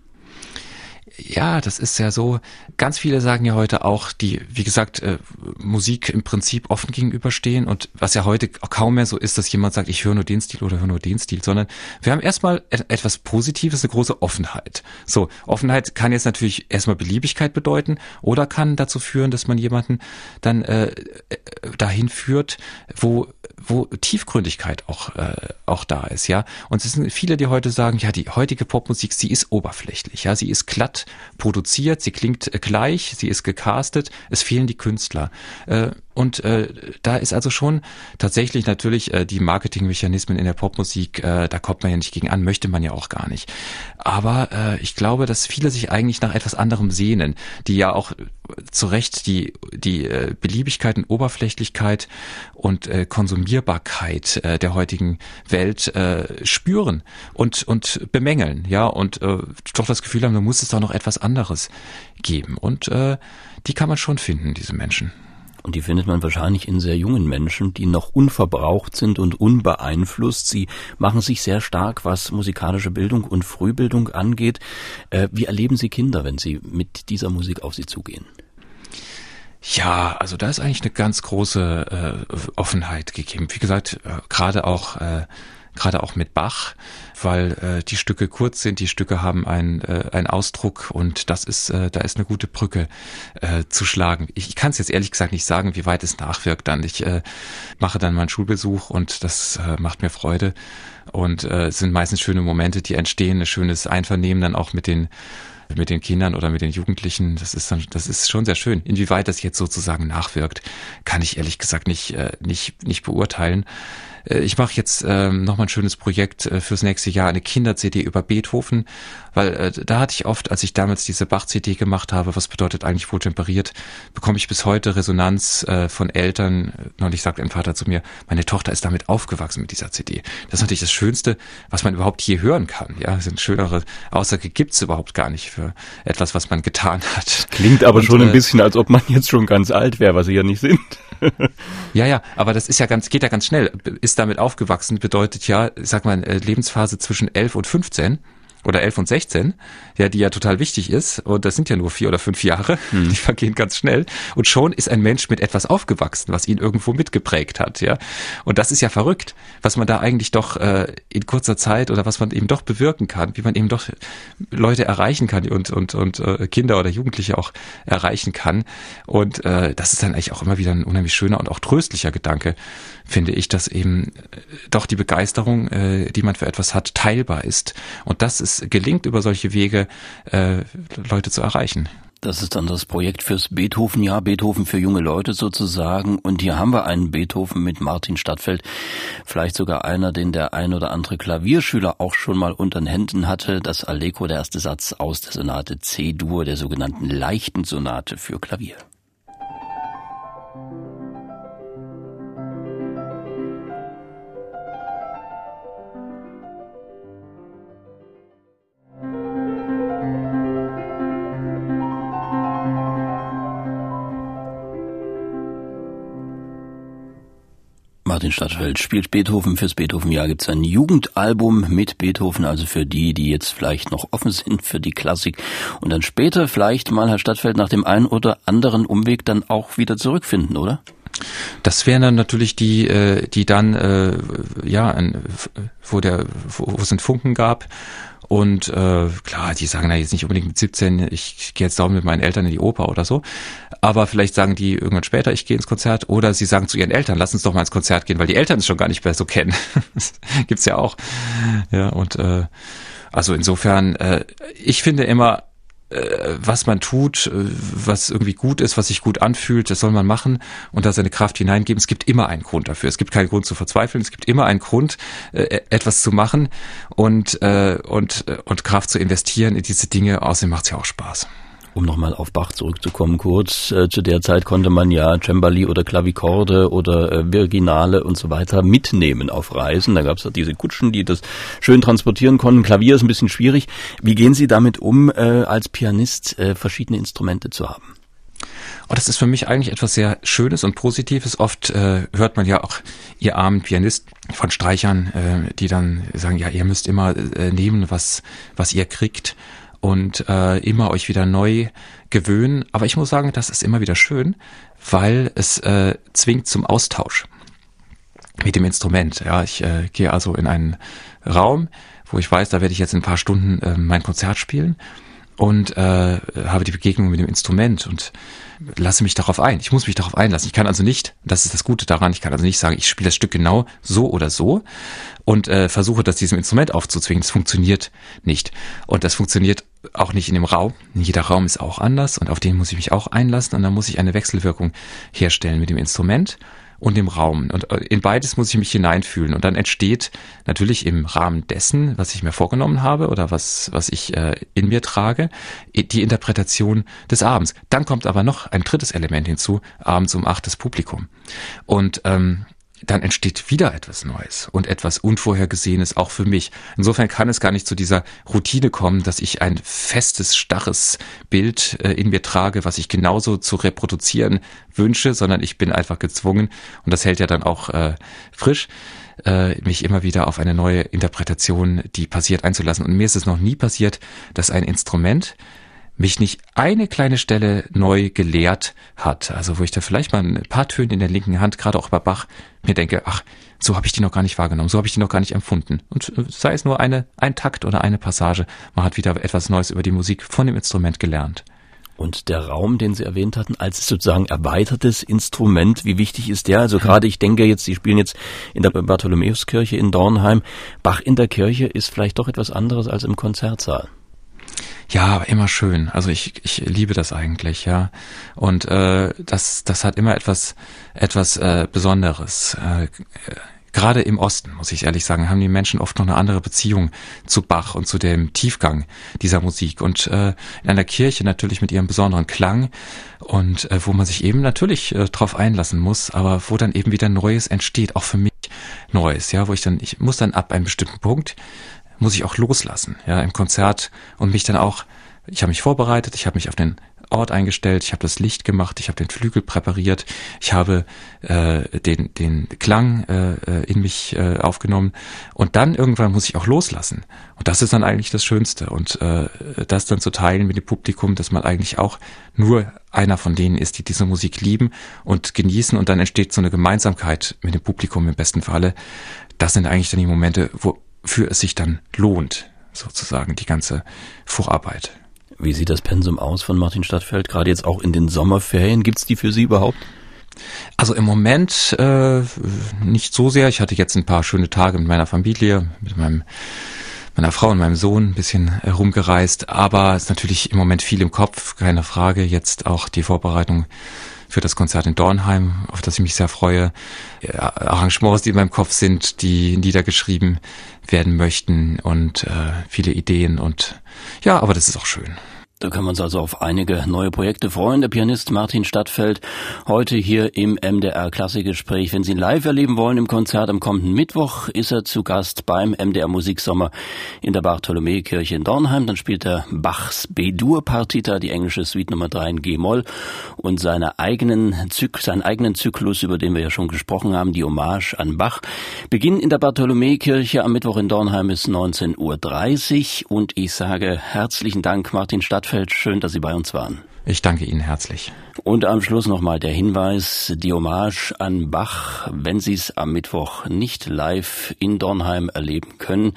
Ja, das ist ja so. Ganz viele sagen ja heute auch, die, wie gesagt, äh, Musik im Prinzip offen gegenüberstehen und was ja heute auch kaum mehr so ist, dass jemand sagt, ich höre nur den Stil oder höre nur den Stil, sondern wir haben erstmal etwas Positives, eine große Offenheit. So, Offenheit kann jetzt natürlich erstmal Beliebigkeit bedeuten oder kann dazu führen, dass man jemanden dann äh, äh dahin führt, wo wo Tiefgründigkeit auch äh, auch da ist, ja. Und es sind viele, die heute sagen, ja, die heutige Popmusik, sie ist oberflächlich, ja, sie ist glatt produziert, sie klingt gleich, sie ist gecastet, es fehlen die Künstler. Äh, und äh, da ist also schon tatsächlich natürlich äh, die Marketingmechanismen in der Popmusik, äh, da kommt man ja nicht gegen an, möchte man ja auch gar nicht. Aber äh, ich glaube, dass viele sich eigentlich nach etwas anderem sehnen, die ja auch zu Recht die, die äh, Beliebigkeit und Oberflächlichkeit und äh, Konsumierbarkeit äh, der heutigen Welt äh, spüren und, und bemängeln, ja, und äh, doch das Gefühl haben, da muss es doch noch etwas anderes geben. Und äh, die kann man schon finden, diese Menschen. Und die findet man wahrscheinlich in sehr jungen Menschen, die noch unverbraucht sind und unbeeinflusst. Sie machen sich sehr stark, was musikalische Bildung und Frühbildung angeht. Äh, wie erleben Sie Kinder, wenn sie mit dieser Musik auf Sie zugehen? Ja, also da ist eigentlich eine ganz große äh, Offenheit gegeben. Wie gesagt, äh, gerade auch äh, gerade auch mit Bach, weil äh, die Stücke kurz sind, die Stücke haben einen, äh, einen Ausdruck und das ist, äh, da ist eine gute Brücke äh, zu schlagen. Ich, ich kann es jetzt ehrlich gesagt nicht sagen, wie weit es nachwirkt dann. Ich äh, mache dann meinen Schulbesuch und das äh, macht mir Freude und äh, es sind meistens schöne Momente, die entstehen, ein schönes Einvernehmen dann auch mit den mit den Kindern oder mit den Jugendlichen, das ist dann, das ist schon sehr schön. Inwieweit das jetzt sozusagen nachwirkt, kann ich ehrlich gesagt nicht, äh, nicht, nicht beurteilen. Äh, ich mache jetzt ähm, nochmal ein schönes Projekt äh, fürs nächste Jahr, eine Kinder-CD über Beethoven, weil äh, da hatte ich oft, als ich damals diese Bach-CD gemacht habe, was bedeutet eigentlich wohl temperiert, bekomme ich bis heute Resonanz äh, von Eltern. Neulich sagt ein Vater zu mir, meine Tochter ist damit aufgewachsen mit dieser CD. Das ist natürlich das Schönste, was man überhaupt hier hören kann. Ja, sind schönere Aussage gibt's überhaupt gar nicht für etwas, was man getan hat. Klingt aber Und, schon ein äh, bisschen, als ob man jetzt schon ganz alt wäre, was sie ja nicht sind. Ja, ja, aber das ist ja ganz, geht ja ganz schnell. Ist damit aufgewachsen, bedeutet ja, sag mal, äh, Lebensphase zwischen 11 und 15 oder 11 und 16, ja, die ja total wichtig ist. Und das sind ja nur vier oder fünf Jahre. Hm. Die vergehen ganz schnell. Und schon ist ein Mensch mit etwas aufgewachsen, was ihn irgendwo mitgeprägt hat, ja. Und das ist ja verrückt, was man da eigentlich doch äh, in kurzer Zeit oder was man eben doch bewirken kann, wie man eben doch Leute erreichen kann und und und äh, Kinder oder Jugendliche auch erreichen kann. Und äh, das ist dann eigentlich auch immer wieder ein unheimlich schöner und auch tröstlicher Gedanke, finde ich, dass eben äh, doch die Begeisterung, äh, die man für etwas hat, teilbar ist. Und dass es gelingt, über solche Wege äh, Leute zu erreichen. Das ist dann das Projekt fürs Beethoven-Jahr, Beethoven für junge Leute sozusagen. Und hier haben wir einen Beethoven mit Martin Stadtfeld. Vielleicht sogar einer, den der ein oder andere Klavierschüler auch schon mal unter den Händen hatte. Das Allegro, der erste Satz aus der Sonate C-Dur, der sogenannten leichten Sonate für Klavier. Martin Stadtfeld spielt Beethoven. Fürs Beethoven-Jahr gibt es ein Jugendalbum mit Beethoven, also für die, die jetzt vielleicht noch offen sind für die Klassik und dann später vielleicht mal, Herr Stadtfeld, nach dem einen oder anderen Umweg dann auch wieder zurückfinden, oder? Das wären dann natürlich die, äh, die dann, äh, ja, wo der, wo es einen Funken gab und äh, klar, die sagen da jetzt nicht unbedingt mit 17, ich gehe jetzt da mit meinen Eltern in die Oper oder so. Aber vielleicht sagen die irgendwann später, ich gehe ins Konzert. Oder sie sagen zu ihren Eltern, lass uns doch mal ins Konzert gehen, weil die Eltern es schon gar nicht mehr so kennen. gibt's ja auch. Ja, und äh, also insofern, äh, ich finde immer, was man tut, äh, was irgendwie gut ist, was sich gut anfühlt, das soll man machen und da seine Kraft hineingeben. Es gibt immer einen Grund dafür. Es gibt keinen Grund zu verzweifeln. Es gibt immer einen Grund, äh, e-, etwas zu machen und, und, und Kraft zu investieren in diese Dinge. Außerdem macht es ja auch Spaß um nochmal auf Bach zurückzukommen, kurz, äh, zu der Zeit konnte man ja Cembali oder Klavikorde oder äh, Virginale und so weiter mitnehmen auf Reisen. Da gab es ja diese Kutschen, die das schön transportieren konnten. Klavier ist ein bisschen schwierig. Wie gehen Sie damit um, äh, als Pianist verschiedene Instrumente zu haben? Und oh, das ist für mich eigentlich etwas sehr Schönes und Positives. Oft äh, hört man ja auch ihr armen Pianist von Streichern, äh, die dann sagen, ja, ihr müsst immer äh, nehmen, was, was ihr kriegt und äh, immer euch wieder neu gewöhnen. Aber ich muss sagen, das ist immer wieder schön, weil es äh, zwingt zum Austausch mit dem Instrument. Ja, ich äh, gehe also in einen Raum, wo ich weiß, da werde ich jetzt in ein paar Stunden äh, mein Konzert spielen und äh, habe die Begegnung mit dem Instrument und lasse mich darauf ein. Ich muss mich darauf einlassen. Ich kann also nicht, das ist das Gute daran, ich kann also nicht sagen, ich spiele das Stück genau so oder so und äh, versuche das diesem Instrument aufzuzwingen. Das funktioniert nicht. Und das funktioniert auch nicht in dem Raum. Jeder Raum ist auch anders und auf den muss ich mich auch einlassen und dann muss ich eine Wechselwirkung herstellen mit dem Instrument und dem Raum. Und äh, in beides muss ich mich hineinfühlen. Und dann entsteht natürlich im Rahmen dessen, was ich mir vorgenommen habe oder was, was ich äh, in mir trage, die Interpretation des Abends. Dann kommt aber noch ein drittes Element hinzu, abends um acht das Publikum. Und ähm, dann entsteht wieder etwas Neues und etwas Unvorhergesehenes auch für mich. Insofern kann es gar nicht zu dieser Routine kommen, dass ich ein festes, starres Bild äh, in mir trage, was ich genauso zu reproduzieren wünsche, sondern ich bin einfach gezwungen, und das hält ja dann auch äh, frisch, äh, mich immer wieder auf eine neue Interpretation, die passiert, einzulassen. Und mir ist es noch nie passiert, dass ein Instrument mich nicht eine kleine Stelle neu gelehrt hat. Also wo ich da vielleicht mal ein paar Töne in der linken Hand, gerade auch bei Bach, mir denke, ach, so habe ich die noch gar nicht wahrgenommen, so habe ich die noch gar nicht empfunden. Und äh, sei es nur eine, ein Takt oder eine Passage, man hat wieder etwas Neues über die Musik von dem Instrument gelernt. Und der Raum, den Sie erwähnt hatten, als sozusagen erweitertes Instrument, wie wichtig ist der? Also gerade ich denke jetzt, Sie spielen jetzt in der Bartholomäuskirche in Dornheim. Bach in der Kirche ist vielleicht doch etwas anderes als im Konzertsaal. Ja, immer schön. Also ich, ich liebe das eigentlich, ja. Und äh, das, das hat immer etwas, etwas äh, Besonderes. Äh, Gerade im Osten, muss ich ehrlich sagen, haben die Menschen oft noch eine andere Beziehung zu Bach und zu dem Tiefgang dieser Musik. Und äh, in einer Kirche natürlich mit ihrem besonderen Klang und äh, wo man sich eben natürlich äh, drauf einlassen muss, aber wo dann eben wieder Neues entsteht, auch für mich Neues, ja, wo ich dann, ich muss dann ab einem bestimmten Punkt muss ich auch loslassen, ja, im Konzert und mich dann auch, ich habe mich vorbereitet, ich habe mich auf den Ort eingestellt, ich habe das Licht gemacht, ich habe den Flügel präpariert, ich habe äh, den, den Klang äh, in mich äh, aufgenommen und dann irgendwann muss ich auch loslassen. Und das ist dann eigentlich das Schönste. Und äh, das dann zu teilen mit dem Publikum, dass man eigentlich auch nur einer von denen ist, die diese Musik lieben und genießen und dann entsteht so eine Gemeinsamkeit mit dem Publikum im besten Falle. Das sind eigentlich dann die Momente, wofür es sich dann lohnt, sozusagen die ganze Vorarbeit. Wie sieht das Pensum aus von Martin Stadtfeld, gerade jetzt auch in den Sommerferien? Gibt's die für Sie überhaupt? Also im Moment äh, nicht so sehr. Ich hatte jetzt ein paar schöne Tage mit meiner Familie, mit meinem meiner Frau und meinem Sohn ein bisschen herumgereist, aber es ist natürlich im Moment viel im Kopf, keine Frage. Jetzt auch die Vorbereitung für das Konzert in Dornheim, auf das ich mich sehr freue. Arrangements, die in meinem Kopf sind, die niedergeschrieben werden möchten und äh, viele Ideen und ja, aber das ist auch schön. Da können wir uns also auf einige neue Projekte freuen. Der Pianist Martin Stadtfeld heute hier im MDR Klassikgespräch. Wenn Sie ihn live erleben wollen im Konzert am kommenden Mittwoch, ist er zu Gast beim MDR Musiksommer in der Bartholomäkirche in Dornheim. Dann spielt er Bachs B-Dur-Partita, die englische Suite Nummer 3 in G-Moll und seine eigenen Zyk seinen eigenen Zyklus, über den wir ja schon gesprochen haben, die Hommage an Bach. Beginn in der Bartholomäkirche am Mittwoch in Dornheim ist 19.30 Uhr und ich sage herzlichen Dank, Martin Stadtfeld Hartfeld. Schön, dass Sie bei uns waren. Ich danke Ihnen herzlich. Und am Schluss nochmal der Hinweis, die Hommage an Bach, wenn Sie es am Mittwoch nicht live in Dornheim erleben können.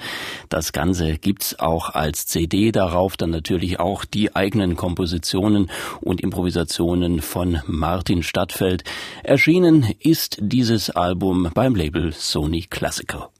Das Ganze gibt's auch als CD darauf, dann natürlich auch die eigenen Kompositionen und Improvisationen von Martin Stadtfeld. Erschienen ist dieses Album beim Label Sony Classical.